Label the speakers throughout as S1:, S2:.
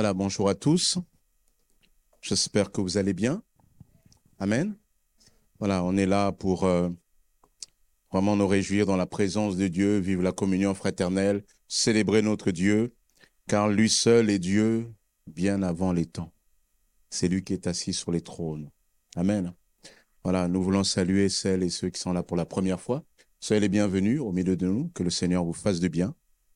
S1: Voilà, bonjour à tous. J'espère que vous allez bien. Amen. Voilà, on est là pour euh, vraiment nous réjouir dans la présence de Dieu, vivre la communion fraternelle, célébrer notre Dieu, car lui seul est Dieu bien avant les temps. C'est lui qui est assis sur les trônes. Amen. Voilà, nous voulons saluer celles et ceux qui sont là pour la première fois. Soyez les bienvenus au milieu de nous, que le Seigneur vous fasse de bien.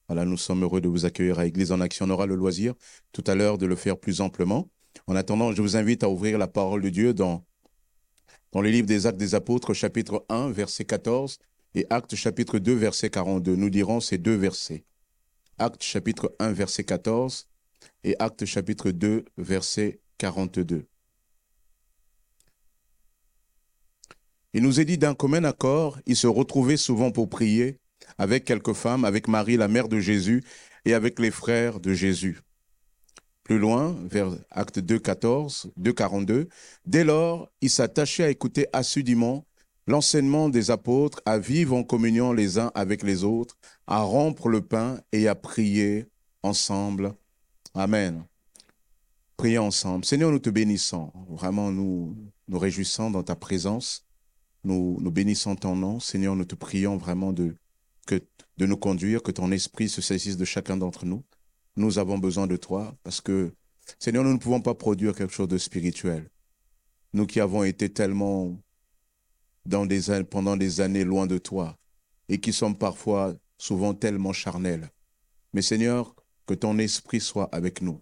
S1: Voilà, nous sommes heureux de vous accueillir à Église en Action. On aura le loisir tout à l'heure de le faire plus amplement. En attendant, je vous invite à ouvrir la parole de Dieu dans, dans les livres des Actes des Apôtres, chapitre 1, verset 14, et Actes chapitre 2, verset 42. Nous dirons ces deux versets. Actes chapitre 1, verset 14, et Actes chapitre 2, verset 42. Il nous est dit d'un commun accord, ils se retrouvaient souvent pour prier avec quelques femmes, avec Marie, la mère de Jésus, et avec les frères de Jésus. Plus loin, vers Acte 2, 14, 2, 42, dès lors, ils s'attachaient à écouter assidûment l'enseignement des apôtres, à vivre en communion les uns avec les autres, à rompre le pain et à prier ensemble. Amen. Priez ensemble. Seigneur, nous te bénissons. Vraiment, nous nous réjouissons dans ta présence. Nous bénissons ton nom. Seigneur, nous te prions vraiment de que de nous conduire, que ton esprit se saisisse de chacun d'entre nous. Nous avons besoin de toi parce que, Seigneur, nous ne pouvons pas produire quelque chose de spirituel. Nous qui avons été tellement dans des, pendant des années loin de toi et qui sommes parfois souvent tellement charnels. Mais Seigneur, que ton esprit soit avec nous,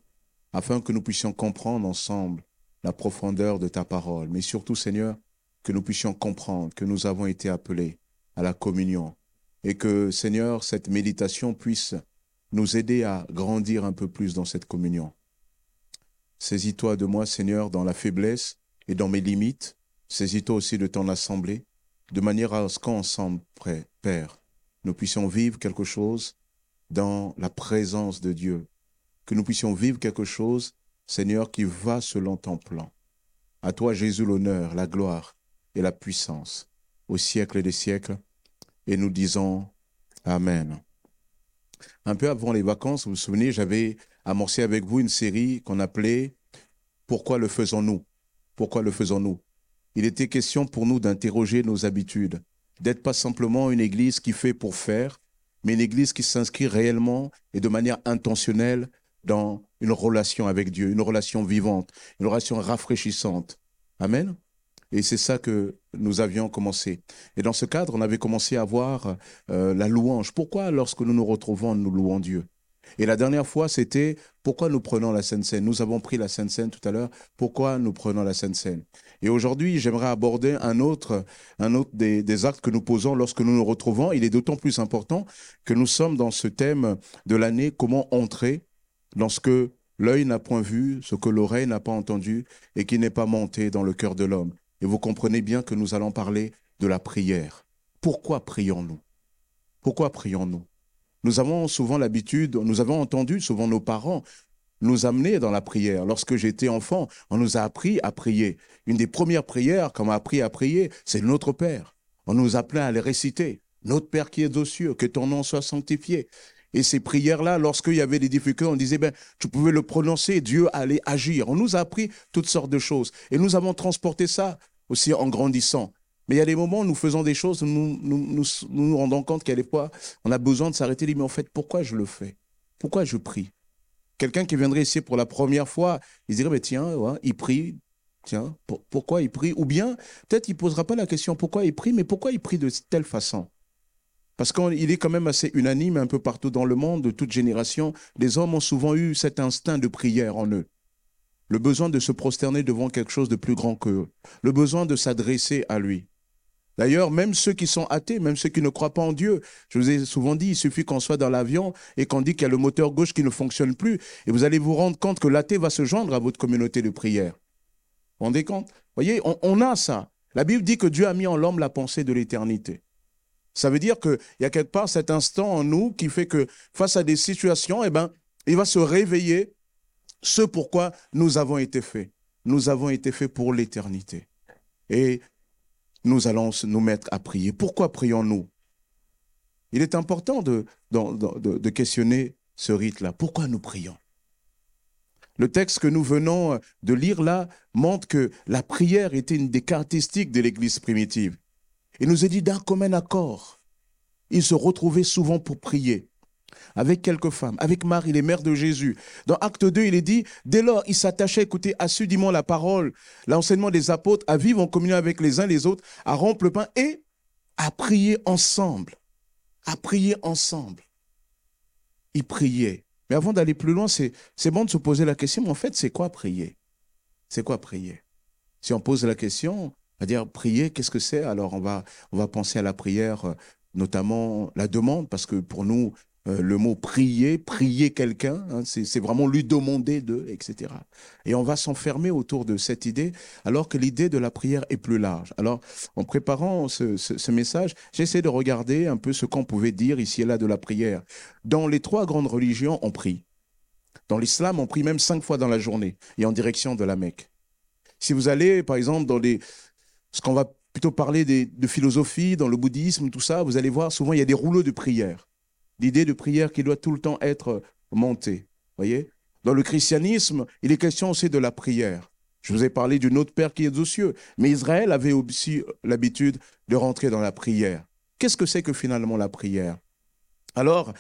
S1: afin que nous puissions comprendre ensemble la profondeur de ta parole, mais surtout, Seigneur, que nous puissions comprendre que nous avons été appelés à la communion, et que, Seigneur, cette méditation puisse nous aider à grandir un peu plus dans cette communion. Saisis-toi de moi, Seigneur, dans la faiblesse et dans mes limites. Saisis-toi aussi de ton assemblée, de manière à ce qu'ensemble, Père, nous puissions vivre quelque chose dans la présence de Dieu, que nous puissions vivre quelque chose, Seigneur, qui va selon ton plan. À toi, Jésus, l'honneur, la gloire et la puissance, au siècle des siècles et nous disons Amen. Un peu avant les vacances, vous vous souvenez, j'avais amorcé avec vous une série qu'on appelait Pourquoi le faisons-nous? Pourquoi le faisons-nous? Il était question pour nous d'interroger nos habitudes, d'être pas simplement une église qui fait pour faire, mais une église qui s'inscrit réellement et de manière intentionnelle dans une relation avec Dieu, une relation vivante, une relation rafraîchissante. Amen? Et c'est ça que nous avions commencé. Et dans ce cadre, on avait commencé à voir euh, la louange. Pourquoi lorsque nous nous retrouvons, nous louons Dieu? Et la dernière fois, c'était pourquoi nous prenons la Sainte Seine? Nous avons pris la Sainte Seine tout à l'heure. Pourquoi nous prenons la Sainte Seine? Et aujourd'hui, j'aimerais aborder un autre, un autre des, des, actes que nous posons lorsque nous nous retrouvons. Il est d'autant plus important que nous sommes dans ce thème de l'année, comment entrer lorsque l'œil n'a point vu, ce que l'oreille n'a pas entendu et qui n'est pas monté dans le cœur de l'homme. Et vous comprenez bien que nous allons parler de la prière. Pourquoi prions-nous? Pourquoi prions-nous? Nous avons souvent l'habitude, nous avons entendu souvent nos parents nous amener dans la prière. Lorsque j'étais enfant, on nous a appris à prier. Une des premières prières qu'on m'a appris à prier, c'est notre Père. On nous appelait à les réciter. Notre Père qui est aux cieux, que ton nom soit sanctifié. Et ces prières-là, lorsqu'il y avait des difficultés, on disait, ben, tu pouvais le prononcer, Dieu allait agir. On nous a appris toutes sortes de choses. Et nous avons transporté ça aussi en grandissant. Mais il y a des moments où nous faisons des choses, nous nous, nous, rendons compte qu'à des fois, on a besoin de s'arrêter et dire, mais en fait, pourquoi je le fais? Pourquoi je prie? Quelqu'un qui viendrait ici pour la première fois, il dirait, mais tiens, il prie, tiens, pourquoi il prie? Ou bien, peut-être il ne posera pas la question pourquoi il prie, mais pourquoi il prie de telle façon? Parce qu'il est quand même assez unanime un peu partout dans le monde, de toute génération, les hommes ont souvent eu cet instinct de prière en eux le besoin de se prosterner devant quelque chose de plus grand qu'eux, le besoin de s'adresser à lui. D'ailleurs, même ceux qui sont athées, même ceux qui ne croient pas en Dieu, je vous ai souvent dit, il suffit qu'on soit dans l'avion et qu'on dit qu'il y a le moteur gauche qui ne fonctionne plus, et vous allez vous rendre compte que l'athée va se joindre à votre communauté de prière. Vous vous rendez compte? Vous voyez, on, a ça. La Bible dit que Dieu a mis en l'homme la pensée de l'éternité. Ça veut dire qu'il y a quelque part cet instant en nous qui fait que face à des situations, eh ben, il va se réveiller ce pourquoi nous avons été faits. Nous avons été faits pour l'éternité. Et nous allons nous mettre à prier. Pourquoi prions-nous? Il est important de, questionner ce rite-là. Pourquoi nous prions? Le texte que nous venons de lire là montre que la prière était une des caractéristiques de l'Église primitive. Il nous est dit d'un commun accord. Ils se retrouvaient souvent pour prier avec quelques femmes, avec Marie, les mères de Jésus. Dans Acte 2, il est dit, dès lors, ils s'attachaient à écouter assidûment la parole, l'enseignement des apôtres, à vivre en communion avec les uns les autres, à rompre le pain et à prier ensemble. À prier ensemble. Ils priaient. Mais avant d'aller plus loin, c'est bon de se poser la question, mais en fait, c'est quoi prier? C'est quoi prier? Si on pose la question, à dire prier, qu'est-ce que c'est? Alors on va, on va penser à la prière, euh, notamment la demande, parce que pour nous, euh, le mot prier, prier quelqu'un, hein, c'est vraiment lui demander de, etc. Et on va s'enfermer autour de cette idée, alors que l'idée de la prière est plus large. Alors, en préparant ce, message, j'essaie de regarder un peu ce qu'on pouvait dire ici et là de la prière. Dans les trois grandes religions, on prie. Dans l'islam, on prie même cinq fois dans la journée et en direction de la Mecque. Si vous allez, par exemple, dans les, ce qu'on va plutôt parler de philosophie, dans le bouddhisme, tout ça, vous allez voir, souvent, il y a des rouleaux de prière l'idée de prière qui doit tout le temps être montée. Voyez? Dans le christianisme, il est question aussi de la prière. Je vous ai parlé du Notre Père qui est aux cieux, mais Israël avait aussi l'habitude de rentrer dans la prière. Qu'est-ce que c'est que finalement la prière? Alors,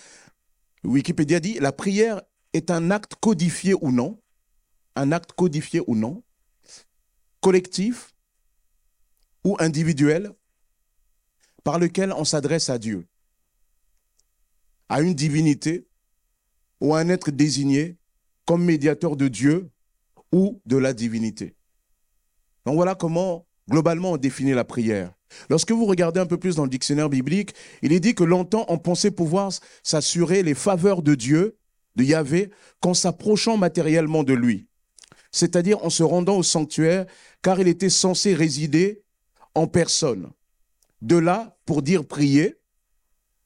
S1: Wikipédia dit, la prière est un acte codifié ou non, un acte codifié ou non, collectif ou individuel, par lequel on s'adresse à Dieu? À une divinité ou à un être désigné comme médiateur de Dieu ou de la divinité. Donc voilà comment globalement on définit la prière. Lorsque vous regardez un peu plus dans le dictionnaire biblique, il est dit que longtemps on pensait pouvoir s'assurer les faveurs de Dieu, de Yahvé, qu'en s'approchant matériellement de lui, c'est-à-dire en se rendant au sanctuaire, car il était censé résider en personne. De là, pour dire prier,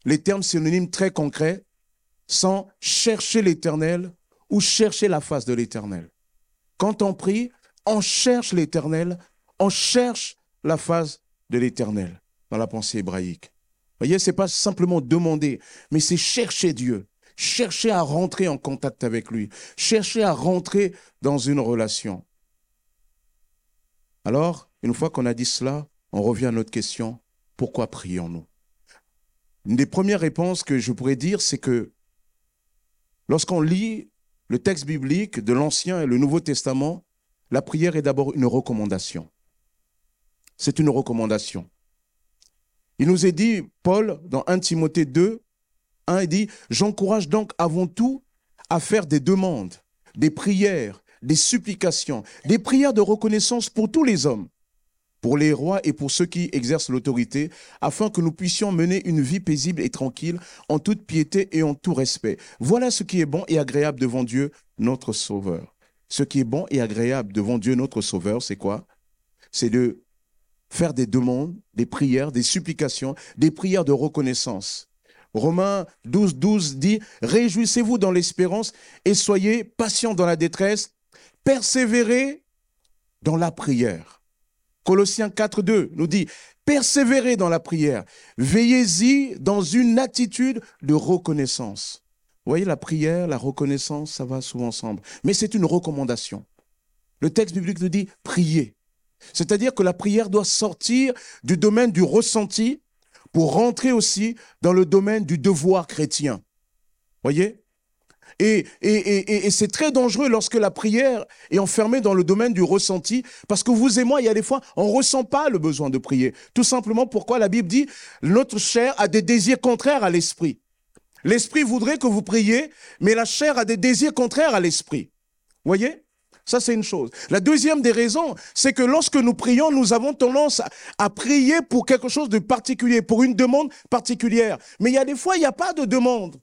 S1: les termes synonymes très concrets, sans chercher l'éternel ou chercher la face de l'éternel. Quand on prie, on cherche l'éternel, on cherche la face de l'éternel dans la pensée hébraïque. Vous voyez, c'est pas simplement demander, mais c'est chercher Dieu, chercher à rentrer en contact avec lui, chercher à rentrer dans une relation. Alors, une fois qu'on a dit cela, on revient à notre question, pourquoi prions-nous? Une des premières réponses que je pourrais dire, c'est que lorsqu'on lit le texte biblique de l'Ancien et le Nouveau Testament, la prière est d'abord une recommandation. C'est une recommandation. Il nous est dit, Paul, dans 1 Timothée 2, 1, il dit, j'encourage donc avant tout à faire des demandes, des prières, des supplications, des prières de reconnaissance pour tous les hommes, pour les rois et pour ceux qui exercent l'autorité, afin que nous puissions mener une vie paisible et tranquille, en toute piété et en tout respect. Voilà ce qui est bon et agréable devant Dieu, notre Sauveur. Ce qui est bon et agréable devant Dieu, notre Sauveur, c'est quoi? C'est de faire des demandes, des prières, des supplications, des prières de reconnaissance. Romains 12, 12 dit, Réjouissez-vous dans l'espérance et soyez patients dans la détresse, persévérez dans la prière. Colossiens 4.2 nous dit, persévérez dans la prière, veillez-y dans une attitude de reconnaissance. Vous voyez, la prière, la reconnaissance, ça va souvent ensemble. Mais c'est une recommandation. Le texte biblique nous dit, priez. C'est-à-dire que la prière doit sortir du domaine du ressenti pour rentrer aussi dans le domaine du devoir chrétien. Voyez? Et, et, et, c'est très dangereux lorsque la prière est enfermée dans le domaine du ressenti, parce que vous et moi, il y a des fois, on ne ressent pas le besoin de prier. Tout simplement pourquoi la Bible dit, notre chair a des désirs contraires à l'esprit. L'esprit voudrait que vous priez, mais la chair a des désirs contraires à l'esprit. Voyez? Ça, c'est une chose. La deuxième des raisons, c'est que lorsque nous prions, nous avons tendance à, prier pour quelque chose de particulier, pour une demande particulière. Mais il y a des fois, il n'y a pas de demande.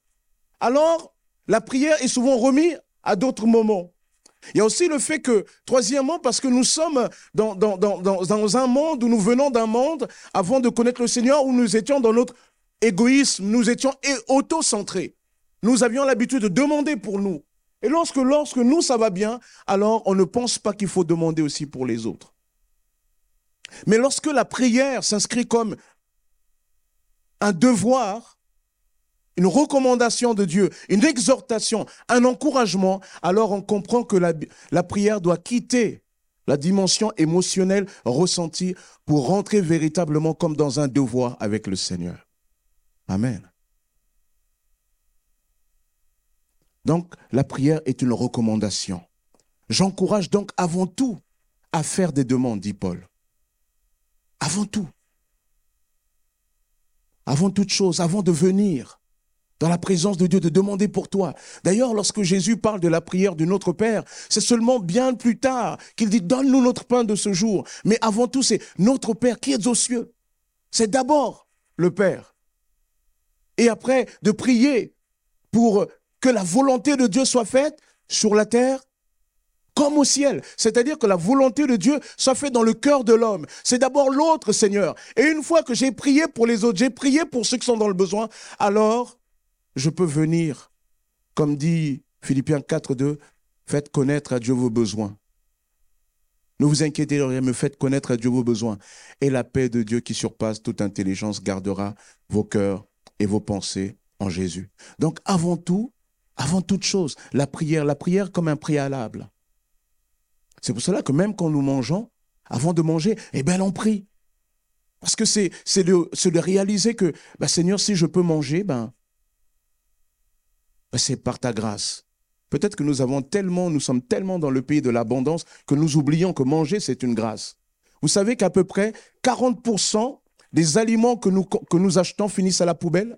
S1: Alors, la prière est souvent remise à d'autres moments. Il y a aussi le fait que, troisièmement, parce que nous sommes dans, dans, dans, dans un monde où nous venons d'un monde, avant de connaître le Seigneur, où nous étions dans notre égoïsme, nous étions auto-centrés. Nous avions l'habitude de demander pour nous. Et lorsque, lorsque nous, ça va bien, alors on ne pense pas qu'il faut demander aussi pour les autres. Mais lorsque la prière s'inscrit comme un devoir, une recommandation de Dieu, une exhortation, un encouragement, alors on comprend que la, prière doit quitter la dimension émotionnelle ressentie pour rentrer véritablement comme dans un devoir avec le Seigneur. Amen. Donc, la prière est une recommandation. J'encourage donc avant tout à faire des demandes, dit Paul. Avant tout. Avant toute chose, avant de venir dans la présence de Dieu, de demander pour toi. D'ailleurs, lorsque Jésus parle de la prière de notre Père, c'est seulement bien plus tard qu'il dit, donne-nous notre pain de ce jour. Mais avant tout, c'est notre Père qui est aux cieux. C'est d'abord le Père. Et après, de prier pour que la volonté de Dieu soit faite sur la terre comme au ciel. C'est-à-dire que la volonté de Dieu soit faite dans le cœur de l'homme. C'est d'abord l'autre, Seigneur. Et une fois que j'ai prié pour les autres, j'ai prié pour ceux qui sont dans le besoin, alors je peux venir, comme dit Philippiens 4, 2, faites connaître à Dieu vos besoins. Ne vous inquiétez de rien, me faites connaître à Dieu vos besoins. Et la paix de Dieu qui surpasse toute intelligence gardera vos cœurs et vos pensées en Jésus. Donc avant tout, avant toute chose, la prière, la prière comme un préalable. C'est pour cela que même quand nous mangeons, avant de manger, eh bien, on prie. Parce que c'est, de, réaliser que, bah, Seigneur, si je peux manger, ben, c'est par ta grâce. Peut-être que nous avons tellement, nous sommes tellement dans le pays de l'abondance que nous oublions que manger, c'est une grâce. Vous savez qu'à peu près 40% des aliments que nous, que nous achetons finissent à la poubelle?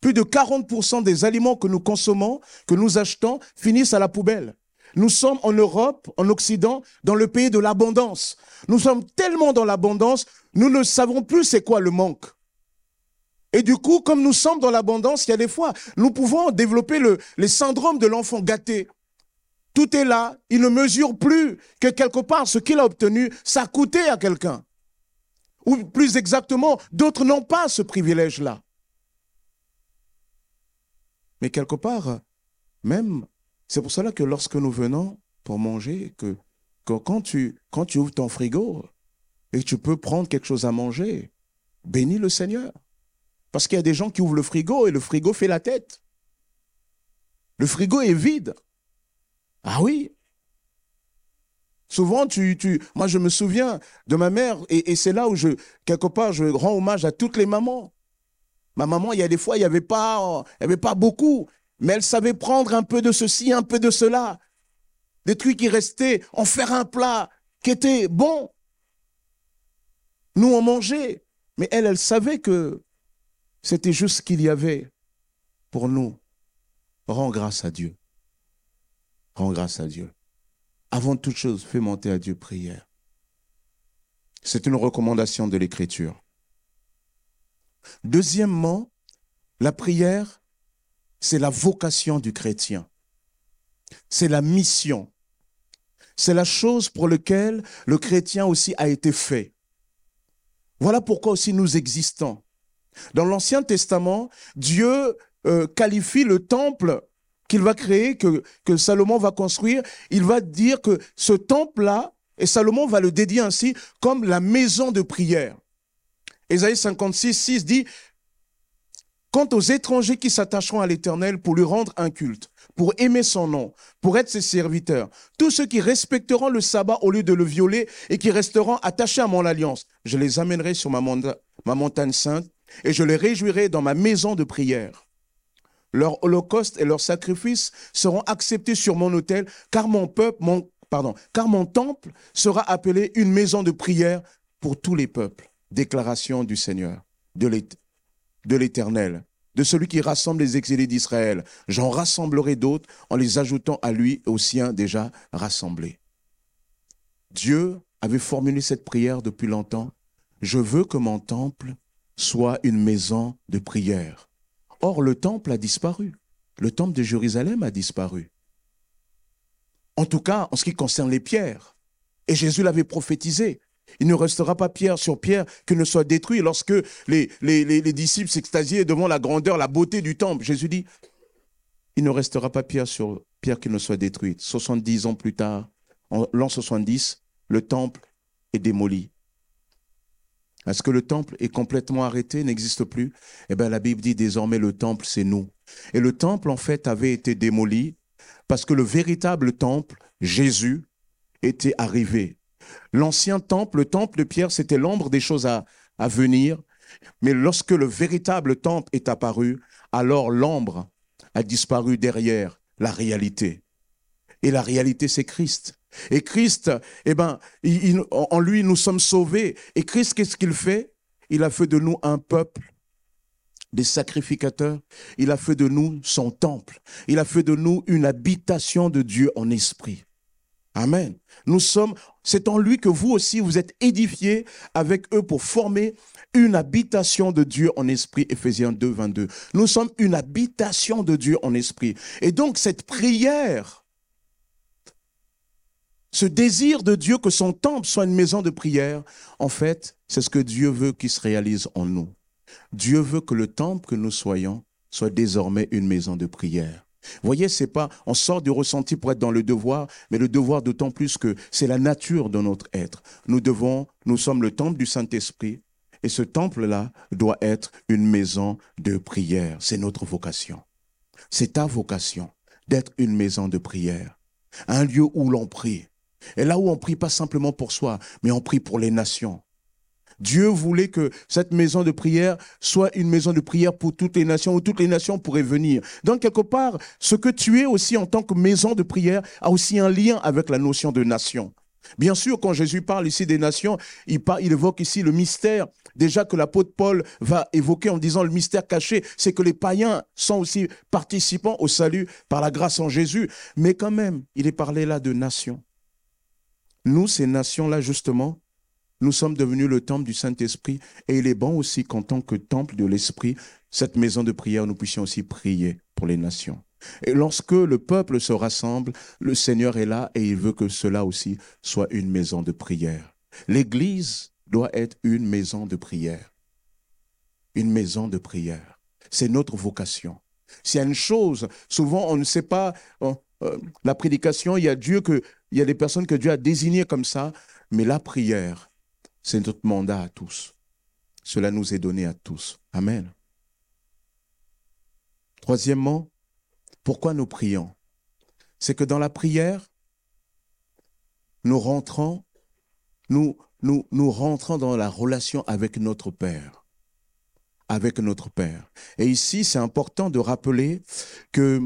S1: Plus de 40% des aliments que nous consommons, que nous achetons, finissent à la poubelle. Nous sommes en Europe, en Occident, dans le pays de l'abondance. Nous sommes tellement dans l'abondance, nous ne savons plus c'est quoi le manque. Et du coup, comme nous sommes dans l'abondance, il y a des fois, nous pouvons développer le, les syndromes de l'enfant gâté. Tout est là, il ne mesure plus que quelque part ce qu'il a obtenu, ça a coûté à quelqu'un. Ou plus exactement, d'autres n'ont pas ce privilège-là. Mais quelque part, même, c'est pour cela que lorsque nous venons pour manger, que, quand, tu, ouvres ton frigo et que tu peux prendre quelque chose à manger, bénis le Seigneur. Parce qu'il y a des gens qui ouvrent le frigo et le frigo fait la tête. Le frigo est vide. Ah oui. Souvent, tu, tu, moi je me souviens de ma mère, et, c'est là où je, quelque part, je rends hommage à toutes les mamans. Ma maman, il y a des fois, il n'y avait, pas, avait pas beaucoup, mais elle savait prendre un peu de ceci, un peu de cela. Des trucs qui restaient, en faire un plat qui était bon. Nous, on mangeait. Mais elle, elle savait que c'était juste ce qu'il y avait pour nous. Rends grâce à Dieu. Rends grâce à Dieu. Avant toute chose, fais monter à Dieu prière. C'est une recommandation de l'Écriture. Deuxièmement, la prière, c'est la vocation du chrétien. C'est la mission. C'est la chose pour laquelle le chrétien aussi a été fait. Voilà pourquoi aussi nous existons. Dans l'Ancien Testament, Dieu euh, qualifie le temple qu'il va créer, que, que Salomon va construire. Il va dire que ce temple-là, et Salomon va le dédier ainsi comme la maison de prière. Ésaïe 56, 6 dit, Quant aux étrangers qui s'attacheront à l'Éternel pour lui rendre un culte, pour aimer son nom, pour être ses serviteurs, tous ceux qui respecteront le sabbat au lieu de le violer et qui resteront attachés à mon alliance, je les amènerai sur ma, ma montagne sainte et je les réjouirai dans ma maison de prière. Leur holocauste et leurs sacrifices seront acceptés sur mon autel, car mon peuple, pardon, car mon temple sera appelé une maison de prière pour tous les peuples déclaration du Seigneur, de l'Éternel, de celui qui rassemble les exilés d'Israël. J'en rassemblerai d'autres en les ajoutant à lui et aux siens déjà rassemblés. Dieu avait formulé cette prière depuis longtemps. Je veux que mon temple soit une maison de prière. Or, le temple a disparu. Le temple de Jérusalem a disparu. En tout cas, en ce qui concerne les pierres. Et Jésus l'avait prophétisé. Il ne restera pas pierre sur pierre que ne soit détruit. Lorsque les, les, disciples s'extasiaient devant la grandeur, la beauté du temple, Jésus dit, il ne restera pas pierre sur pierre qui ne soit détruite. 70 ans plus tard, en l'an 70, le temple est démoli. Est-ce que le temple est complètement arrêté, n'existe plus? Eh bien, la Bible dit désormais le temple, c'est nous. Et le temple, en fait, avait été démoli parce que le véritable temple, Jésus, était arrivé. L'ancien temple, le temple de Pierre, c'était l'ombre des choses à, à venir. Mais lorsque le véritable temple est apparu, alors l'ombre a disparu derrière la réalité. Et la réalité, c'est Christ. Et Christ, eh ben, en lui, nous sommes sauvés. Et Christ, qu'est-ce qu'il fait? Il a fait de nous un peuple des sacrificateurs. Il a fait de nous son temple. Il a fait de nous une habitation de Dieu en esprit. Amen. Nous sommes, c'est en lui que vous aussi, vous êtes édifiés avec eux pour former une habitation de Dieu en esprit, Ephésiens 2, 22. Nous sommes une habitation de Dieu en esprit. Et donc cette prière, ce désir de Dieu que son temple soit une maison de prière, en fait, c'est ce que Dieu veut qu'il se réalise en nous. Dieu veut que le temple que nous soyons soit désormais une maison de prière. Voyez, c'est pas, on sort du ressenti pour être dans le devoir, mais le devoir d'autant plus que c'est la nature de notre être. Nous devons, nous sommes le temple du Saint-Esprit, et ce temple-là doit être une maison de prière. C'est notre vocation. C'est ta vocation d'être une maison de prière. Un lieu où l'on prie. Et là où on prie pas simplement pour soi, mais on prie pour les nations. Dieu voulait que cette maison de prière soit une maison de prière pour toutes les nations, où toutes les nations pourraient venir. Donc, quelque part, ce que tu es aussi en tant que maison de prière a aussi un lien avec la notion de nation. Bien sûr, quand Jésus parle ici des nations, il, évoque ici le mystère déjà que l'apôtre Paul va évoquer en disant le mystère caché, c'est que les païens sont aussi participants au salut par la grâce en Jésus. Mais quand même, il est parlé là de nations. Nous, ces nations-là, justement, nous sommes devenus le temple du Saint-Esprit et il est bon aussi qu'en tant que temple de l'Esprit, cette maison de prière, nous puissions aussi prier pour les nations. Et lorsque le peuple se rassemble, le Seigneur est là et il veut que cela aussi soit une maison de prière. L'Église doit être une maison de prière. Une maison de prière. C'est notre vocation. S'il une chose, souvent on ne sait pas, euh, la prédication, il y a Dieu que, il y a des personnes que Dieu a désignées comme ça, mais la prière, c'est notre mandat à tous. Cela nous est donné à tous. Amen. Troisièmement, pourquoi nous prions? C'est que dans la prière, nous rentrons, nous, nous, nous rentrons dans la relation avec notre Père. Avec notre Père. Et ici, c'est important de rappeler que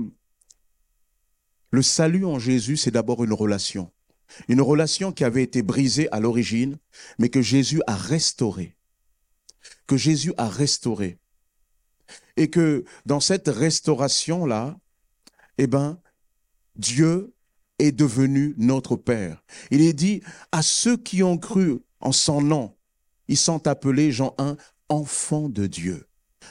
S1: le salut en Jésus, c'est d'abord une relation. Une relation qui avait été brisée à l'origine, mais que Jésus a restaurée. Que Jésus a restaurée. Et que dans cette restauration-là, eh ben, Dieu est devenu notre Père. Il est dit à ceux qui ont cru en son nom, ils sont appelés, Jean 1, enfants de Dieu.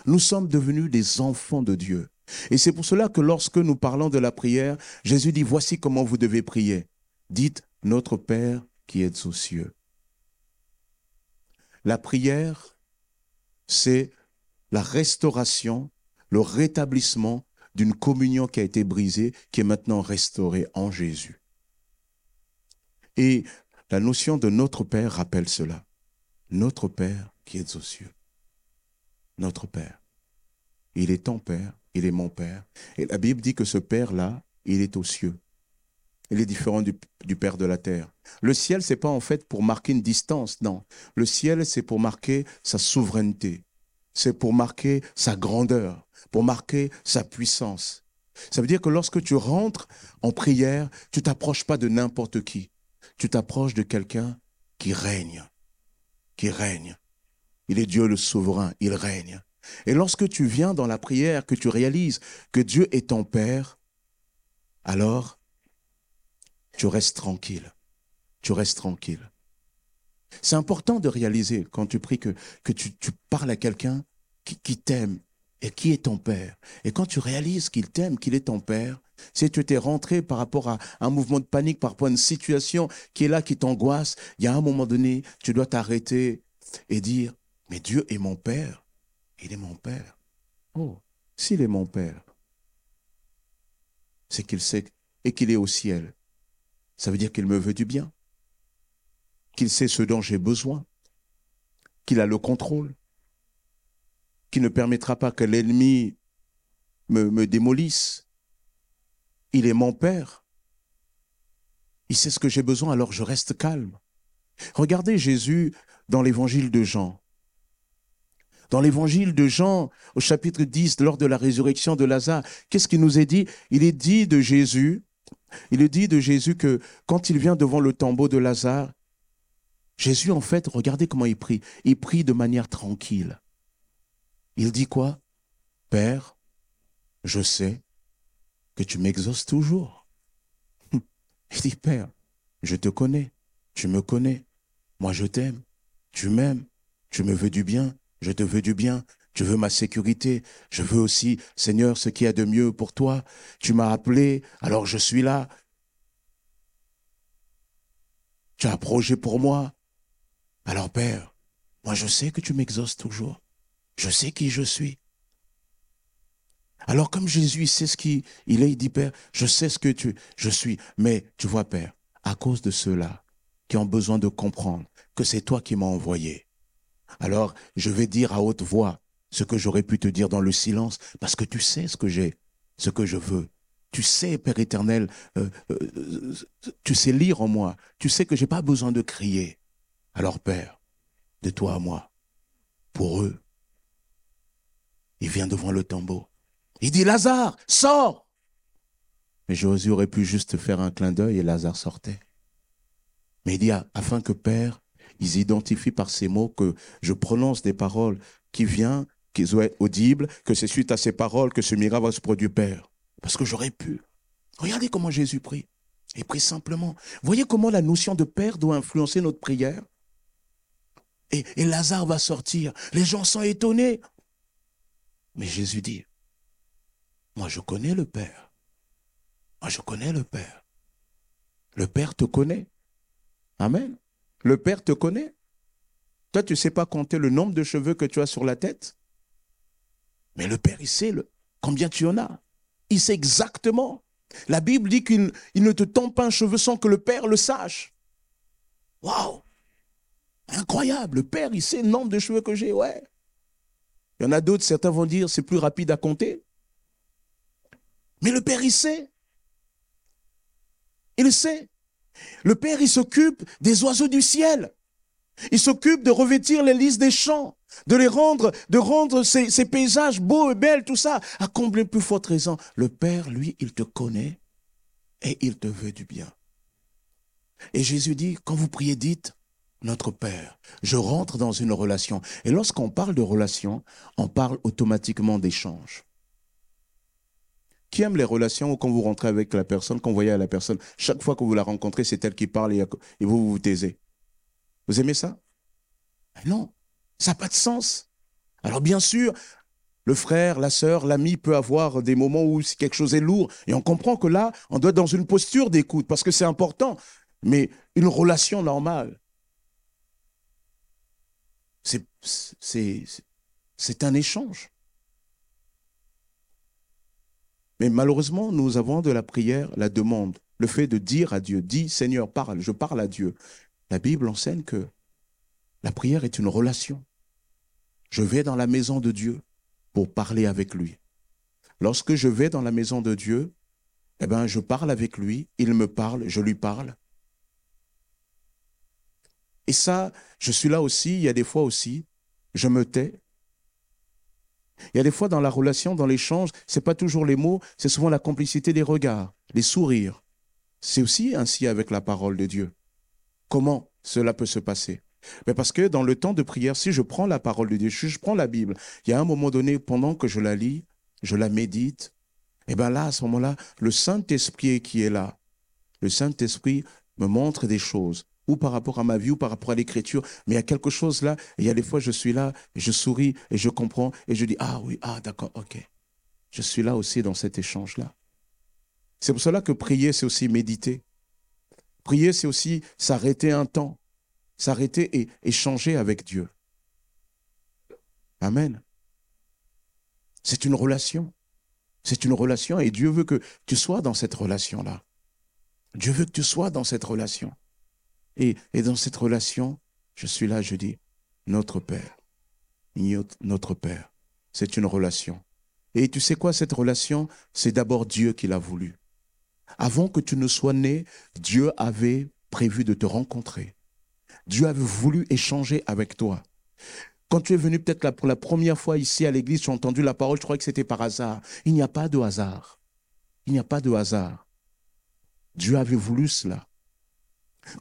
S1: Nous sommes devenus des enfants de Dieu. Et c'est pour cela que lorsque nous parlons de la prière, Jésus dit, voici comment vous devez prier. Dites, notre Père qui êtes aux cieux. La prière, c'est la restauration, le rétablissement d'une communion qui a été brisée, qui est maintenant restaurée en Jésus. Et la notion de notre Père rappelle cela. Notre Père qui êtes aux cieux. Notre Père. Il est ton Père, il est mon Père. Et la Bible dit que ce Père-là, il est aux cieux. Il est différent du, Père de la terre. Le ciel, c'est pas en fait pour marquer une distance, non. Le ciel, c'est pour marquer sa souveraineté. C'est pour marquer sa grandeur, pour marquer sa puissance. Ça veut dire que lorsque tu rentres en prière, tu t'approches pas de n'importe qui. Tu t'approches de quelqu'un qui règne, qui règne. Il est Dieu le souverain, il règne. Et lorsque tu viens dans la prière, que tu réalises que Dieu est ton Père, alors tu restes tranquille. Tu restes tranquille. C'est important de réaliser quand tu pries que, que tu, parles à quelqu'un qui, qui t'aime et qui est ton Père. Et quand tu réalises qu'il t'aime, qu'il est ton Père, si tu t'es rentré par rapport à un mouvement de panique, par rapport à une situation qui est là, qui t'angoisse, il y a un moment donné, tu dois t'arrêter et dire, mais Dieu est mon Père. Il est mon Père. Oh, s'il est mon Père, c'est qu'il sait et qu'il est au ciel ça veut dire qu'il me veut du bien, qu'il sait ce dont j'ai besoin, qu'il a le contrôle, qu'il ne permettra pas que l'ennemi me, me démolisse. Il est mon Père. Il sait ce que j'ai besoin, alors je reste calme. Regardez Jésus dans l'évangile de Jean. Dans l'évangile de Jean, au chapitre 10, lors de la résurrection de Lazare, qu'est-ce qu'il nous est dit? Il est dit de Jésus, il est dit de Jésus que quand il vient devant le tombeau de Lazare, Jésus, en fait, regardez comment il prie. Il prie de manière tranquille. Il dit quoi? Père, je sais que tu m'exauces toujours. Il dit, Père, je te connais, tu me connais, moi je t'aime, tu m'aimes, tu me veux du bien, je te veux du bien, tu veux ma sécurité, je veux aussi, Seigneur, ce qu'il y a de mieux pour toi. Tu m'as appelé, alors je suis là. Tu as un projet pour moi. Alors Père, moi je sais que tu m'exauces toujours. Je sais qui je suis. Alors comme Jésus sait ce qu'il est, il dit Père, je sais ce que tu, je suis. Mais tu vois Père, à cause de ceux-là qui ont besoin de comprendre que c'est toi qui m'as envoyé, alors je vais dire à haute voix ce que j'aurais pu te dire dans le silence, parce que tu sais ce que j'ai, ce que je veux. Tu sais, Père éternel, euh, euh, tu sais lire en moi. Tu sais que j'ai pas besoin de crier. Alors, Père, de toi à moi, pour eux, il vient devant le tombeau. Il dit, Lazare, sors Mais Josué aurait pu juste faire un clin d'œil et Lazare sortait. Mais il dit, afin que Père, ils identifient par ces mots que je prononce des paroles qui viennent, qui être audibles, que c'est suite à ces paroles que ce miracle va se produire, Père. Parce que j'aurais pu. Regardez comment Jésus prie. Il prie simplement. Voyez comment la notion de Père doit influencer notre prière. Et Lazare va sortir. Les gens sont étonnés. Mais Jésus dit, moi je connais le Père. Moi je connais le Père. Le Père te connaît. Amen. Le Père te connaît. Toi, tu ne sais pas compter le nombre de cheveux que tu as sur la tête. Mais le Père, il sait combien tu en as. Il sait exactement. La Bible dit qu'il ne te tombe pas un cheveu sans que le Père le sache. Waouh Incroyable. Le Père, il sait le nombre de cheveux que j'ai. Ouais. Il y en a d'autres, certains vont dire, c'est plus rapide à compter. Mais le Père, il sait. Il sait. Le Père, il s'occupe des oiseaux du ciel. Il s'occupe de revêtir les lys des champs, de les rendre, de rendre ces, paysages beaux et belles, tout ça. À combler plus forte raison, le Père, lui, il te connaît et il te veut du bien. Et Jésus dit, quand vous priez, dites, notre Père, je rentre dans une relation. Et lorsqu'on parle de relation, on parle automatiquement d'échange. Qui aime les relations quand vous rentrez avec la personne, quand vous voyez la personne, chaque fois que vous la rencontrez, c'est elle qui parle et vous vous taisez. Vous aimez ça? Non, ça n'a pas de sens. Alors bien sûr, le frère, la sœur, l'ami peut avoir des moments où quelque chose est lourd et on comprend que là, on doit être dans une posture d'écoute parce que c'est important. Mais une relation normale, c'est un échange. Mais malheureusement, nous avons de la prière la demande, le fait de dire à Dieu, dis Seigneur, parle, je parle à Dieu. La Bible enseigne que la prière est une relation. Je vais dans la maison de Dieu pour parler avec lui. Lorsque je vais dans la maison de Dieu, eh bien, je parle avec lui, il me parle, je lui parle. Et ça, je suis là aussi, il y a des fois aussi, je me tais, il y a des fois dans la relation, dans l'échange, c'est pas toujours les mots, c'est souvent la complicité des regards, les sourires. C'est aussi ainsi avec la parole de Dieu. Comment cela peut se passer? Mais parce que dans le temps de prière, si je prends la parole de Dieu, si je prends la Bible, il y a un moment donné, pendant que je la lis, je la médite, et bien là, à ce moment-là, le Saint-Esprit qui est là, le Saint-Esprit me montre des choses ou par rapport à ma vie, ou par rapport à l'écriture, mais il y a quelque chose là, et il y a des fois, je suis là, je souris, et je comprends, et je dis, ah oui, ah d'accord, ok. Je suis là aussi dans cet échange-là. C'est pour cela que prier, c'est aussi méditer. Prier, c'est aussi s'arrêter un temps, s'arrêter et échanger avec Dieu. Amen. C'est une relation. C'est une relation et Dieu veut que tu sois dans cette relation-là. Dieu veut que tu sois dans cette relation. Et, dans cette relation, je suis là, je dis, Notre Père. Notre Père. C'est une relation. Et tu sais quoi, cette relation, c'est d'abord Dieu qui l'a voulu. Avant que tu ne sois né, Dieu avait prévu de te rencontrer. Dieu avait voulu échanger avec toi. Quand tu es venu peut-être pour la première fois ici à l'église, tu as entendu la parole, je croyais que c'était par hasard. Il n'y a pas de hasard. Il n'y a pas de hasard. Dieu avait voulu cela.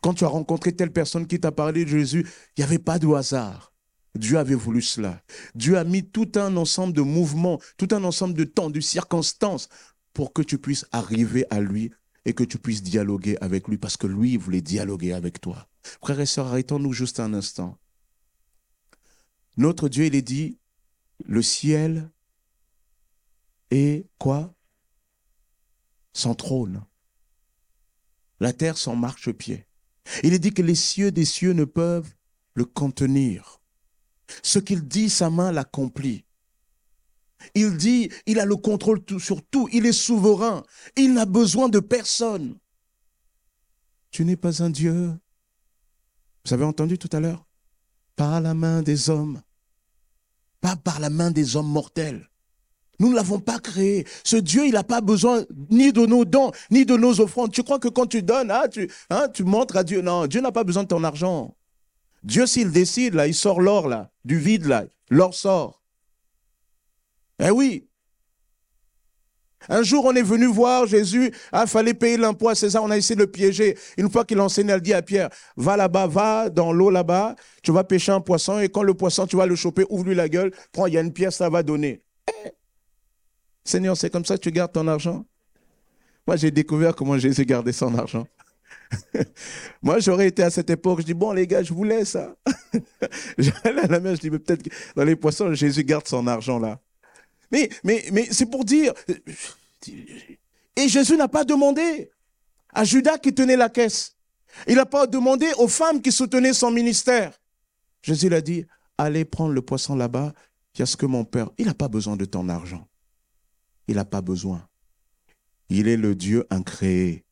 S1: Quand tu as rencontré telle personne qui t'a parlé de Jésus, il n'y avait pas de hasard. Dieu avait voulu cela. Dieu a mis tout un ensemble de mouvements, tout un ensemble de temps, de circonstances pour que tu puisses arriver à lui et que tu puisses dialoguer avec lui parce que lui voulait dialoguer avec toi. Frères et sœurs, arrêtons-nous juste un instant. Notre Dieu, il est dit, le ciel est quoi? Sans trône. La terre sans marchepied. Il est dit que les cieux des cieux ne peuvent le contenir. Ce qu'il dit, sa main l'accomplit. Il dit, il a le contrôle sur tout, il est souverain, il n'a besoin de personne. Tu n'es pas un Dieu. Vous avez entendu tout à l'heure? Par la main des hommes, pas par la main des hommes mortels. Nous ne l'avons pas créé. Ce Dieu, il n'a pas besoin ni de nos dons, ni de nos offrandes. Tu crois que quand tu donnes, hein, tu, hein, tu montres à Dieu? Non, Dieu n'a pas besoin de ton argent. Dieu, s'il décide, là, il sort l'or, là, du vide, là. L'or sort. Eh oui. Un jour, on est venu voir Jésus. Il ah, fallait payer l'impôt à César. On a essayé de le piéger. Une fois qu'il enseignait, elle dit à Pierre, va là-bas, va dans l'eau là-bas. Tu vas pêcher un poisson. Et quand le poisson, tu vas le choper, ouvre-lui la gueule. Prends, il y a une pièce, ça va donner. Eh. Seigneur, c'est comme ça que tu gardes ton argent. Moi, j'ai découvert comment Jésus gardait son argent. Moi, j'aurais été à cette époque, je dis, bon, les gars, je vous laisse. Hein. J'allais à la mer, je dis, mais peut-être que dans les poissons, Jésus garde son argent là. Mais, mais, mais c'est pour dire. Et Jésus n'a pas demandé à Judas qui tenait la caisse. Il n'a pas demandé aux femmes qui soutenaient son ministère. Jésus l'a dit, allez prendre le poisson là-bas, il y a ce que mon Père. Il n'a pas besoin de ton argent. Il n'a pas besoin. Il est le Dieu incréé.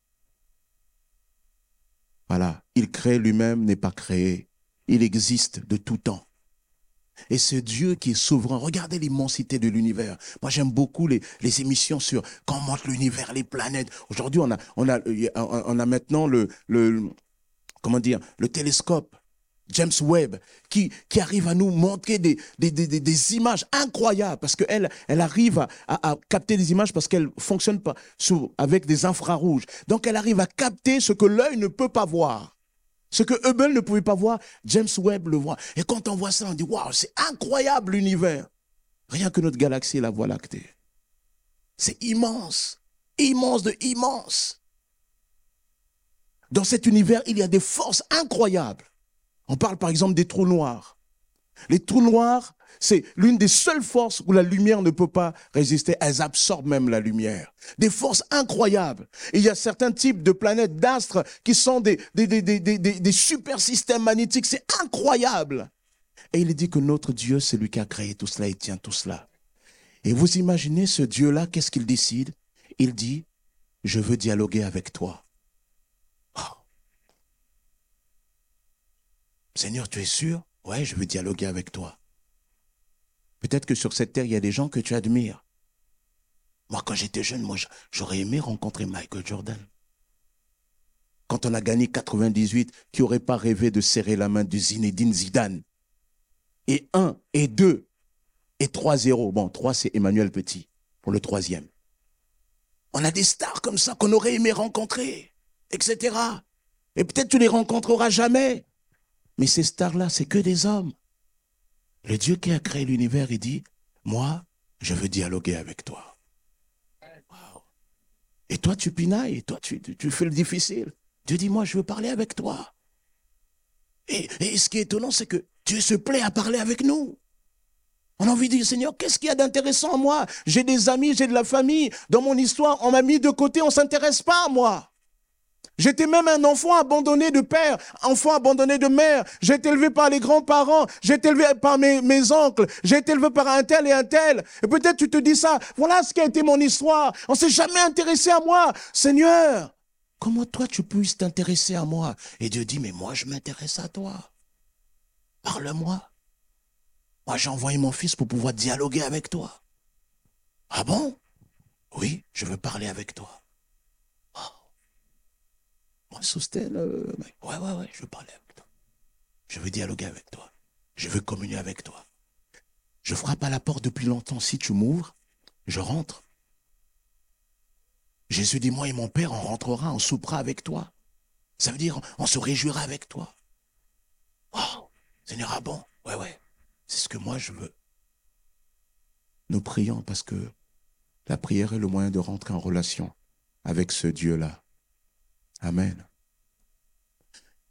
S1: Voilà, il crée lui-même, n'est pas créé. Il existe de tout temps. Et ce Dieu qui est souverain, regardez l'immensité de l'univers. Moi, j'aime beaucoup les, émissions sur comment l'univers, les planètes. Aujourd'hui, on a, maintenant le, comment dire, le télescope. James Webb, qui, qui arrive à nous montrer des, des, des, des images incroyables, parce qu'elle elle arrive à, à, capter des images parce qu'elle fonctionne pas sous, avec des infrarouges. Donc elle arrive à capter ce que l'œil ne peut pas voir. Ce que Hubble ne pouvait pas voir, James Webb le voit. Et quand on voit ça, on dit, waouh, c'est incroyable l'univers. Rien que notre galaxie, la Voie lactée. C'est immense, immense de immense. Dans cet univers, il y a des forces incroyables. On parle par exemple des trous noirs. Les trous noirs, c'est l'une des seules forces où la lumière ne peut pas résister. Elles absorbent même la lumière. Des forces incroyables. il y a certains types de planètes, d'astres, qui sont des, des, des, super systèmes magnétiques. C'est incroyable. Et il dit que notre Dieu, c'est lui qui a créé tout cela et tient tout cela. Et vous imaginez ce Dieu-là, qu'est-ce qu'il décide? Il dit, je veux dialoguer avec toi. Oh. Seigneur, tu es sûr? Ouais, je veux dialoguer avec toi. Peut-être que sur cette terre, il y a des gens que tu admires. Moi, quand j'étais jeune, moi, j'aurais aimé rencontrer Michael Jordan. Quand on a gagné 98, qui n'aurait pas rêvé de serrer la main de Zinedine Zidane? Et 1, et 2, et 3-0. Bon, 3, c'est Emmanuel Petit, pour le troisième. On a des stars comme ça qu'on aurait aimé rencontrer, etc. Et peut-être tu les rencontreras jamais. Mais ces stars-là, c'est que des hommes. Le Dieu qui a créé l'univers, il dit, moi, je veux dialoguer avec toi. Et toi, tu pinailles, et toi, tu, fais le difficile. Dieu dit, moi, je veux parler avec toi. Et, et ce qui est étonnant, c'est que Dieu se plaît à parler avec nous. On a envie de dire, Seigneur, qu'est-ce qu'il y a d'intéressant en moi? J'ai des amis, j'ai de la famille. Dans mon histoire, on m'a mis de côté, on ne s'intéresse pas à moi. J'étais même un enfant abandonné de père, enfant abandonné de mère. J'ai été élevé par les grands-parents, j'ai été élevé par mes, oncles, j'ai été élevé par un tel et un tel. Et peut-être tu te dis ça, voilà ce qui a été mon histoire. On s'est jamais intéressé à moi. Seigneur, comment toi tu puisses t'intéresser à moi? Et Dieu dit, mais moi je m'intéresse à toi. Parle-moi. Moi, j'ai envoyé mon fils pour pouvoir dialoguer avec toi. Ah bon? Oui, je veux parler avec toi. Oh. Moi, Soustel, euh, ouais, ouais, ouais, je veux parler avec toi. Je veux dialoguer avec toi. Je veux communier avec toi. Je frappe à la porte depuis longtemps. Si tu m'ouvres, je rentre. Jésus dit, moi et mon Père, on rentrera, on soupera avec toi. Ça veut dire, on se réjouira avec toi. Oh, Seigneur, ah bon? Ouais, ouais. C'est ce que moi je veux. Nous prions parce que la prière est le moyen de rentrer en relation avec ce Dieu-là. Amen.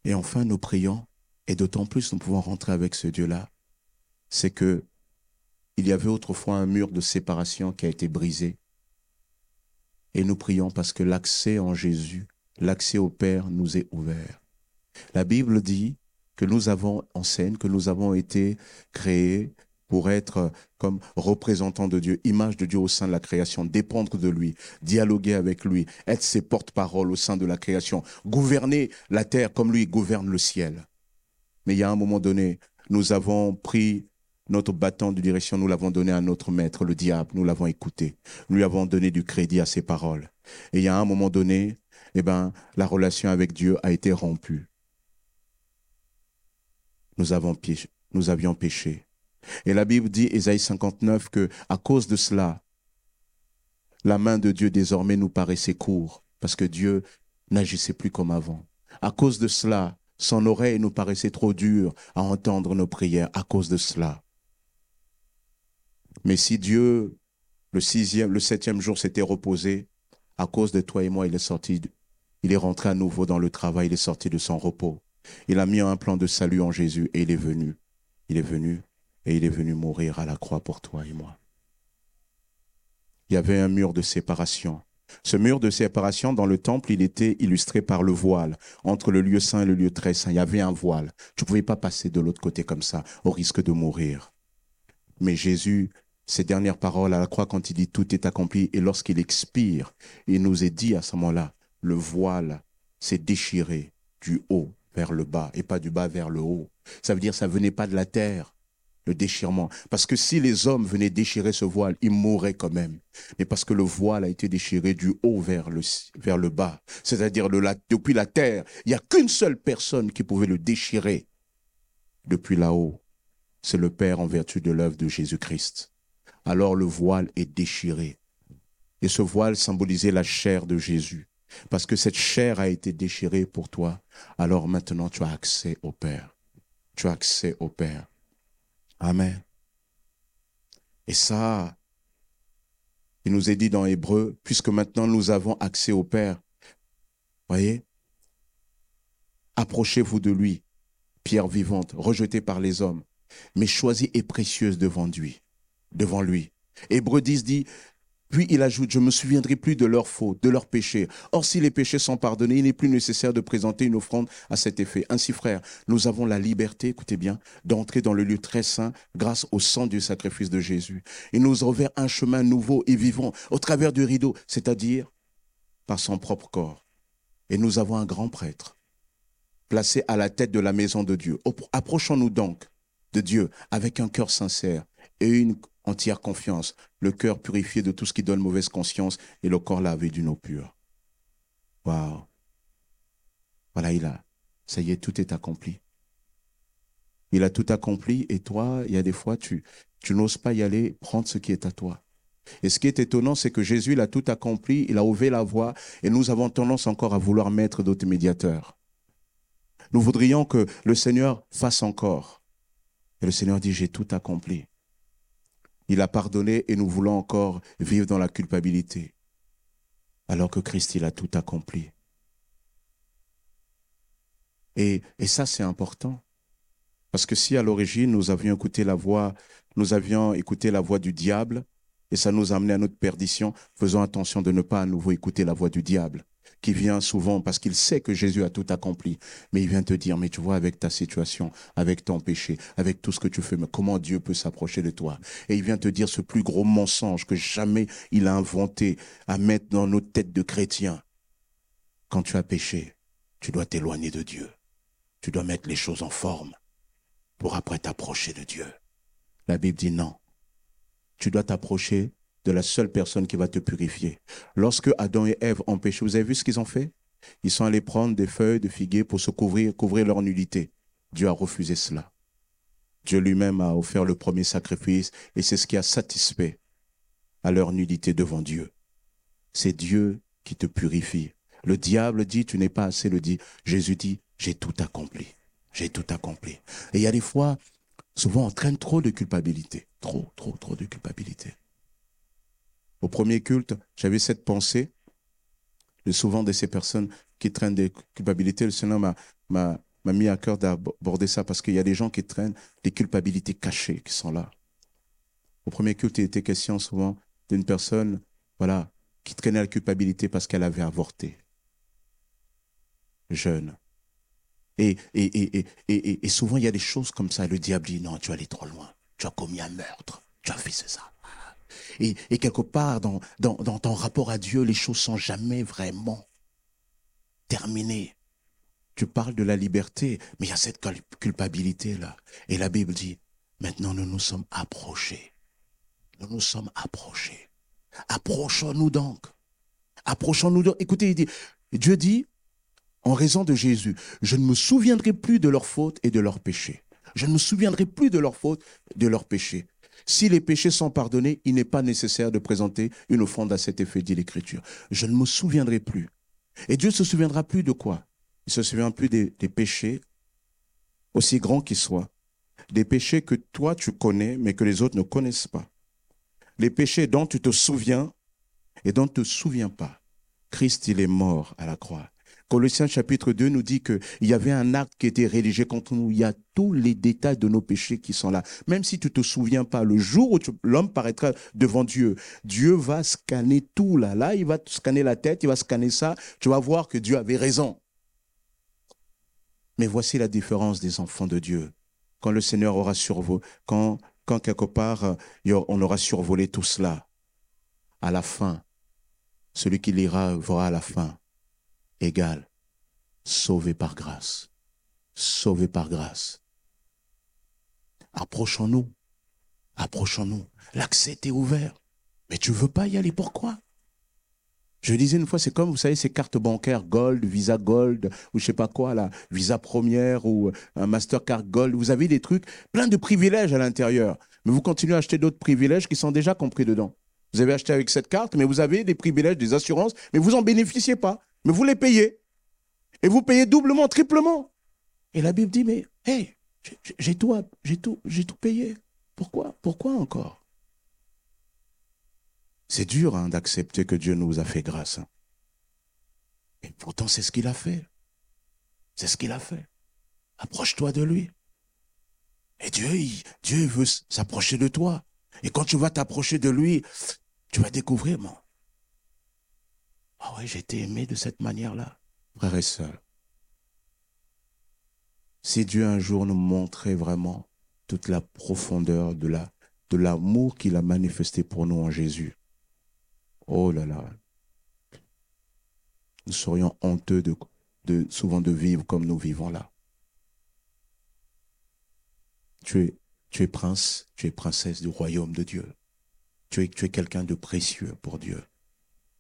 S1: Et enfin, nous prions, et d'autant plus nous pouvons rentrer avec ce Dieu-là, c'est que il y avait autrefois un mur de séparation qui a été brisé. Et nous prions parce que l'accès en Jésus, l'accès au Père nous est ouvert. La Bible dit que nous avons en scène, que nous avons été créés pour être comme représentants de Dieu, image de Dieu au sein de la création, dépendre de lui, dialoguer avec lui, être ses porte-paroles au sein de la création, gouverner la terre comme lui gouverne le ciel. Mais il y a un moment donné, nous avons pris notre bâton de direction, nous l'avons donné à notre maître, le diable, nous l'avons écouté. Nous lui avons donné du crédit à ses paroles. Et il y a un moment donné, eh ben, la relation avec Dieu a été rompue nous, avons nous avions péché. Et la Bible dit, Ésaïe 59, que à cause de cela, la main de Dieu désormais nous paraissait courte, parce que Dieu n'agissait plus comme avant. À cause de cela, son oreille nous paraissait trop dure à entendre nos prières, à cause de cela. Mais si Dieu, le sixième, le septième jour s'était reposé, à cause de toi et moi, il est sorti, il est rentré à nouveau dans le travail, il est sorti de son repos. Il a mis un plan de salut en Jésus et il est venu. Il est venu et il est venu mourir à la croix pour toi et moi. Il y avait un mur de séparation. Ce mur de séparation dans le temple, il était illustré par le voile. Entre le lieu saint et le lieu très saint, il y avait un voile. Tu ne pouvais pas passer de l'autre côté comme ça, au risque de mourir. Mais Jésus, ses dernières paroles à la croix, quand il dit tout est accompli, et lorsqu'il expire, il nous est dit à ce moment-là, le voile s'est déchiré du haut vers le bas et pas du bas vers le haut. Ça veut dire ça venait pas de la terre, le déchirement. Parce que si les hommes venaient déchirer ce voile, ils mourraient quand même. Mais parce que le voile a été déchiré du haut vers le, vers le bas, c'est-à-dire depuis la terre, il n'y a qu'une seule personne qui pouvait le déchirer depuis là-haut. C'est le Père en vertu de l'œuvre de Jésus-Christ. Alors le voile est déchiré. Et ce voile symbolisait la chair de Jésus. Parce que cette chair a été déchirée pour toi. Alors maintenant, tu as accès au Père. Tu as accès au Père. Amen. Et ça, il nous est dit dans Hébreu, puisque maintenant nous avons accès au Père, voyez, approchez-vous de lui, pierre vivante, rejetée par les hommes, mais choisie et précieuse devant lui. Devant lui. Hébreu 10 dit, puis il ajoute, je me souviendrai plus de leurs fautes, de leurs péchés. Or, si les péchés sont pardonnés, il n'est plus nécessaire de présenter une offrande à cet effet. Ainsi, frère, nous avons la liberté, écoutez bien, d'entrer dans le lieu très saint grâce au sang du sacrifice de Jésus. Il nous a ouvert un chemin nouveau et vivant au travers du rideau, c'est-à-dire par son propre corps. Et nous avons un grand prêtre placé à la tête de la maison de Dieu. Approchons-nous donc de Dieu avec un cœur sincère et une entière confiance, le cœur purifié de tout ce qui donne mauvaise conscience et le corps lavé d'une eau pure. Waouh. Voilà, il a. Ça y est, tout est accompli. Il a tout accompli et toi, il y a des fois, tu, tu n'oses pas y aller prendre ce qui est à toi. Et ce qui est étonnant, c'est que Jésus, il a tout accompli, il a ouvert la voie et nous avons tendance encore à vouloir mettre d'autres médiateurs. Nous voudrions que le Seigneur fasse encore. Et le Seigneur dit, j'ai tout accompli. Il a pardonné et nous voulons encore vivre dans la culpabilité, alors que Christ, il a tout accompli. Et, et ça, c'est important. Parce que si à l'origine, nous avions écouté la voix, nous avions écouté la voix du diable, et ça nous a amené à notre perdition, faisons attention de ne pas à nouveau écouter la voix du diable qui vient souvent parce qu'il sait que Jésus a tout accompli. Mais il vient te dire, mais tu vois, avec ta situation, avec ton péché, avec tout ce que tu fais, mais comment Dieu peut s'approcher de toi? Et il vient te dire ce plus gros mensonge que jamais il a inventé à mettre dans nos têtes de chrétiens. Quand tu as péché, tu dois t'éloigner de Dieu. Tu dois mettre les choses en forme pour après t'approcher de Dieu. La Bible dit non. Tu dois t'approcher de la seule personne qui va te purifier. Lorsque Adam et Ève ont péché, vous avez vu ce qu'ils ont fait? Ils sont allés prendre des feuilles de figuier pour se couvrir, couvrir leur nudité. Dieu a refusé cela. Dieu lui-même a offert le premier sacrifice et c'est ce qui a satisfait à leur nudité devant Dieu. C'est Dieu qui te purifie. Le diable dit, tu n'es pas assez le dit. Jésus dit, j'ai tout accompli. J'ai tout accompli. Et il y a des fois, souvent on traîne trop de culpabilité. Trop, trop, trop de culpabilité. Au premier culte, j'avais cette pensée souvent de ces personnes qui traînent des culpabilités. Le Seigneur m'a mis à cœur d'aborder ça parce qu'il y a des gens qui traînent des culpabilités cachées qui sont là. Au premier culte, il était question souvent d'une personne, voilà, qui traînait la culpabilité parce qu'elle avait avorté. Jeune. Et, et, et, et, souvent, il y a des choses comme ça. Le diable dit, non, tu es allé trop loin. Tu as commis un meurtre. Tu as fait ça. Et, quelque part, dans, ton rapport à Dieu, les choses sont jamais vraiment terminées. Tu parles de la liberté, mais il y a cette culpabilité-là. Et la Bible dit, maintenant nous nous sommes approchés. Nous nous sommes approchés. Approchons-nous donc. Approchons-nous donc. Écoutez, Dieu dit, en raison de Jésus, je ne me souviendrai plus de leurs fautes et de leurs péchés. Je ne me souviendrai plus de leurs fautes de leurs péchés. Si les péchés sont pardonnés, il n'est pas nécessaire de présenter une offrande à cet effet, dit l'Écriture. Je ne me souviendrai plus. Et Dieu se souviendra plus de quoi? Il se souvient plus des, des péchés, aussi grands qu'ils soient. Des péchés que toi tu connais, mais que les autres ne connaissent pas. Les péchés dont tu te souviens et dont tu ne te souviens pas. Christ, il est mort à la croix. Colossiens chapitre 2 nous dit qu'il y avait un acte qui était rédigé contre nous. Il y a tous les détails de nos péchés qui sont là. Même si tu te souviens pas, le jour où l'homme paraîtra devant Dieu, Dieu va scanner tout là. Là, il va scanner la tête, il va scanner ça. Tu vas voir que Dieu avait raison. Mais voici la différence des enfants de Dieu. Quand le Seigneur aura survolé, quand, quand quelque part on aura survolé tout cela, à la fin, celui qui lira verra à la fin Égal, sauvé par grâce. Sauvé par grâce. Approchons-nous. Approchons-nous. L'accès est ouvert. Mais tu veux pas y aller. Pourquoi? Je disais une fois, c'est comme, vous savez, ces cartes bancaires Gold, Visa Gold, ou je sais pas quoi, Visa Première ou un Mastercard Gold. Vous avez des trucs, plein de privilèges à l'intérieur. Mais vous continuez à acheter d'autres privilèges qui sont déjà compris dedans. Vous avez acheté avec cette carte, mais vous avez des privilèges, des assurances, mais vous n'en bénéficiez pas. Mais vous les payez. Et vous payez doublement, triplement. Et la Bible dit, mais hé, j'ai tout, tout, tout payé. Pourquoi Pourquoi encore? C'est dur hein, d'accepter que Dieu nous a fait grâce. Hein. Et pourtant, c'est ce qu'il a fait. C'est ce qu'il a fait. Approche-toi de lui. Et Dieu, Dieu veut s'approcher de toi. Et quand tu vas t'approcher de lui, tu vas découvrir, mon, ah oui, j'ai été aimé de cette manière-là. Frères et sœurs, si Dieu un jour nous montrait vraiment toute la profondeur de la de l'amour qu'il a manifesté pour nous en Jésus, oh là là, nous serions honteux souvent de vivre comme nous vivons là. Tu es, tu prince, tu es princesse du royaume de Dieu. Tu es quelqu'un de précieux pour Dieu.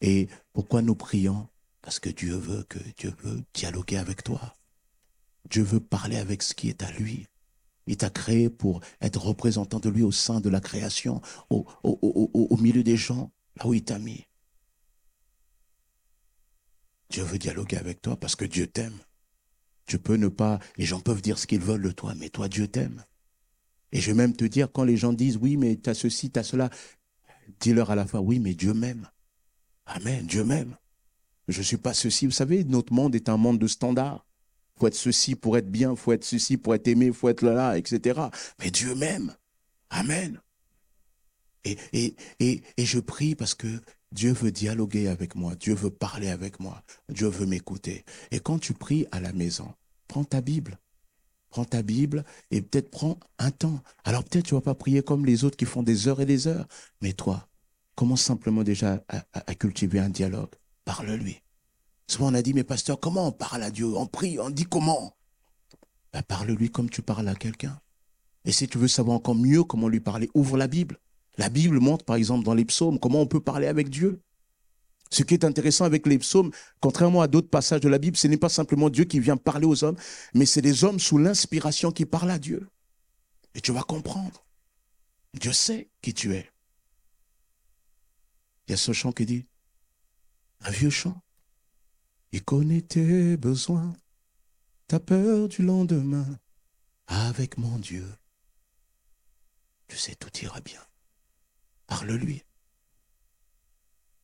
S1: Et pourquoi nous prions? Parce que Dieu veut que Dieu veut dialoguer avec toi. Dieu veut parler avec ce qui est à lui. Il t'a créé pour être représentant de lui au sein de la création, au, milieu des gens, là où il t'a mis. Dieu veut dialoguer avec toi parce que Dieu t'aime. Tu peux ne pas, les gens peuvent dire ce qu'ils veulent de toi, mais toi, Dieu t'aime. Et je vais même te dire, quand les gens disent, oui, mais tu as ceci, tu as cela, dis-leur à la fois, oui, mais Dieu m'aime. Amen, Dieu m'aime. Je ne suis pas ceci. Vous savez, notre monde est un monde de standards. faut être ceci pour être bien, faut être ceci pour être aimé, faut être là, etc. Mais Dieu m'aime. Amen. Et, et, et, je prie parce que Dieu veut dialoguer avec moi, Dieu veut parler avec moi, Dieu veut m'écouter. Et quand tu pries à la maison, prends ta Bible. Prends ta Bible et peut-être prends un temps. Alors peut-être tu vas pas prier comme les autres qui font des heures et des heures, mais toi, Commence simplement déjà à, cultiver un dialogue. Parle-lui. Souvent on a dit, mais pasteur, comment on parle à Dieu? On prie, on dit comment? Ben, Parle-lui comme tu parles à quelqu'un. Et si tu veux savoir encore mieux comment lui parler, ouvre la Bible. La Bible montre, par exemple, dans les psaumes, comment on peut parler avec Dieu. Ce qui est intéressant avec les psaumes, contrairement à d'autres passages de la Bible, ce n'est pas simplement Dieu qui vient parler aux hommes, mais c'est des hommes sous l'inspiration qui parlent à Dieu. Et tu vas comprendre. Dieu sait qui tu es. Il y a ce chant qui dit, un vieux chant, il connaît tes besoins, ta peur du lendemain, avec mon Dieu. Tu sais, tout ira bien. Parle-lui.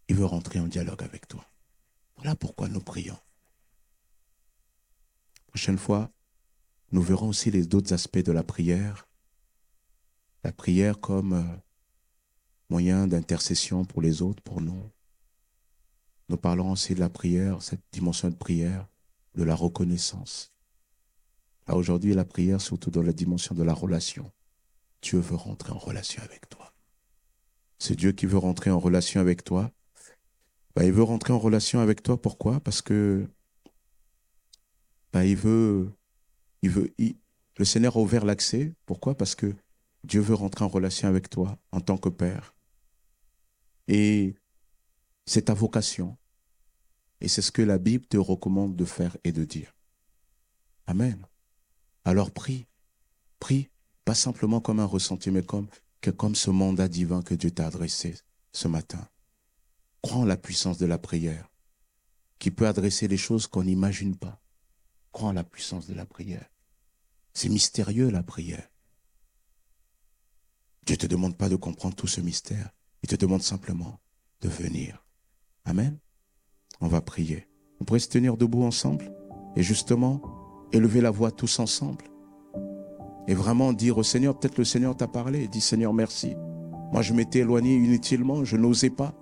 S1: Il veut rentrer en dialogue avec toi. Voilà pourquoi nous prions. Prochaine fois, nous verrons aussi les autres aspects de la prière. La prière comme euh, moyen d'intercession pour les autres, pour nous. Nous parlons aussi de la prière, cette dimension de prière, de la reconnaissance. Là, aujourd'hui, la prière, surtout dans la dimension de la relation. Dieu veut rentrer en relation avec toi. C'est Dieu qui veut rentrer en relation avec toi. Bah, il veut rentrer en relation avec toi. Pourquoi? Parce que bah, il veut, il veut, le Seigneur a ouvert l'accès. Pourquoi? Parce que Dieu veut rentrer en relation avec toi en tant que Père. Et c'est ta vocation. Et c'est ce que la Bible te recommande de faire et de dire. Amen. Alors prie, prie, pas simplement comme un ressenti, mais comme, que comme ce mandat divin que Dieu t'a adressé ce matin. Crois en la puissance de la prière, qui peut adresser les choses qu'on n'imagine pas. Crois en la puissance de la prière. C'est mystérieux la prière. Dieu ne te demande pas de comprendre tout ce mystère. Il te demande simplement de venir. Amen. On va prier. On pourrait se tenir debout ensemble et justement élever la voix tous ensemble. Et vraiment dire au Seigneur, peut-être le Seigneur t'a parlé, dit Seigneur merci. Moi je m'étais éloigné inutilement, je n'osais pas.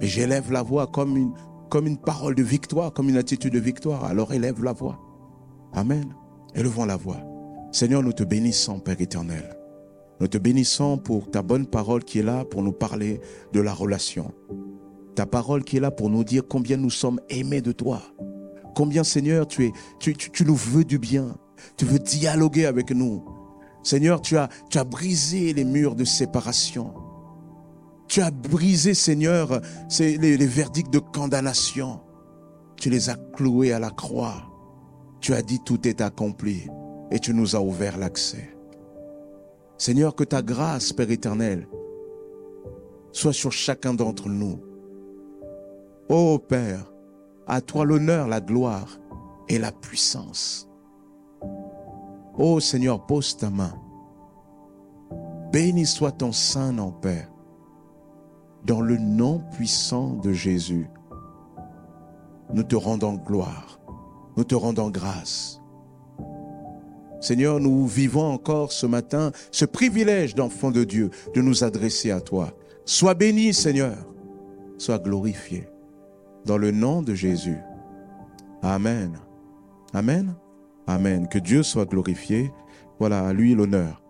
S1: Mais j'élève la voix comme une, comme une parole de victoire, comme une attitude de victoire. Alors élève la voix. Amen. Élevons la voix. Seigneur, nous te bénissons, Père éternel. Nous te bénissons pour ta bonne parole qui est là pour nous parler de la relation. Ta parole qui est là pour nous dire combien nous sommes aimés de toi. Combien, Seigneur, tu, es, tu, tu, nous veux du bien. Tu veux dialoguer avec nous. Seigneur, tu as, brisé les murs de séparation. Tu as brisé, Seigneur, les, les verdicts de condamnation. Tu les as cloués à la croix. Tu as dit tout est accompli et tu nous as ouvert l'accès. Seigneur, que ta grâce, Père éternel, soit sur chacun d'entre nous. Ô Père, à toi l'honneur, la gloire et la puissance. Ô Seigneur, pose ta main. Béni soit ton saint nom, Père, dans le nom puissant de Jésus. Nous te rendons gloire, nous te rendons grâce. Seigneur, nous vivons encore ce matin ce privilège d'enfant de Dieu de nous adresser à toi. Sois béni, Seigneur. Sois glorifié. Dans le nom de Jésus. Amen. Amen. Amen. Que Dieu soit glorifié. Voilà, à lui l'honneur.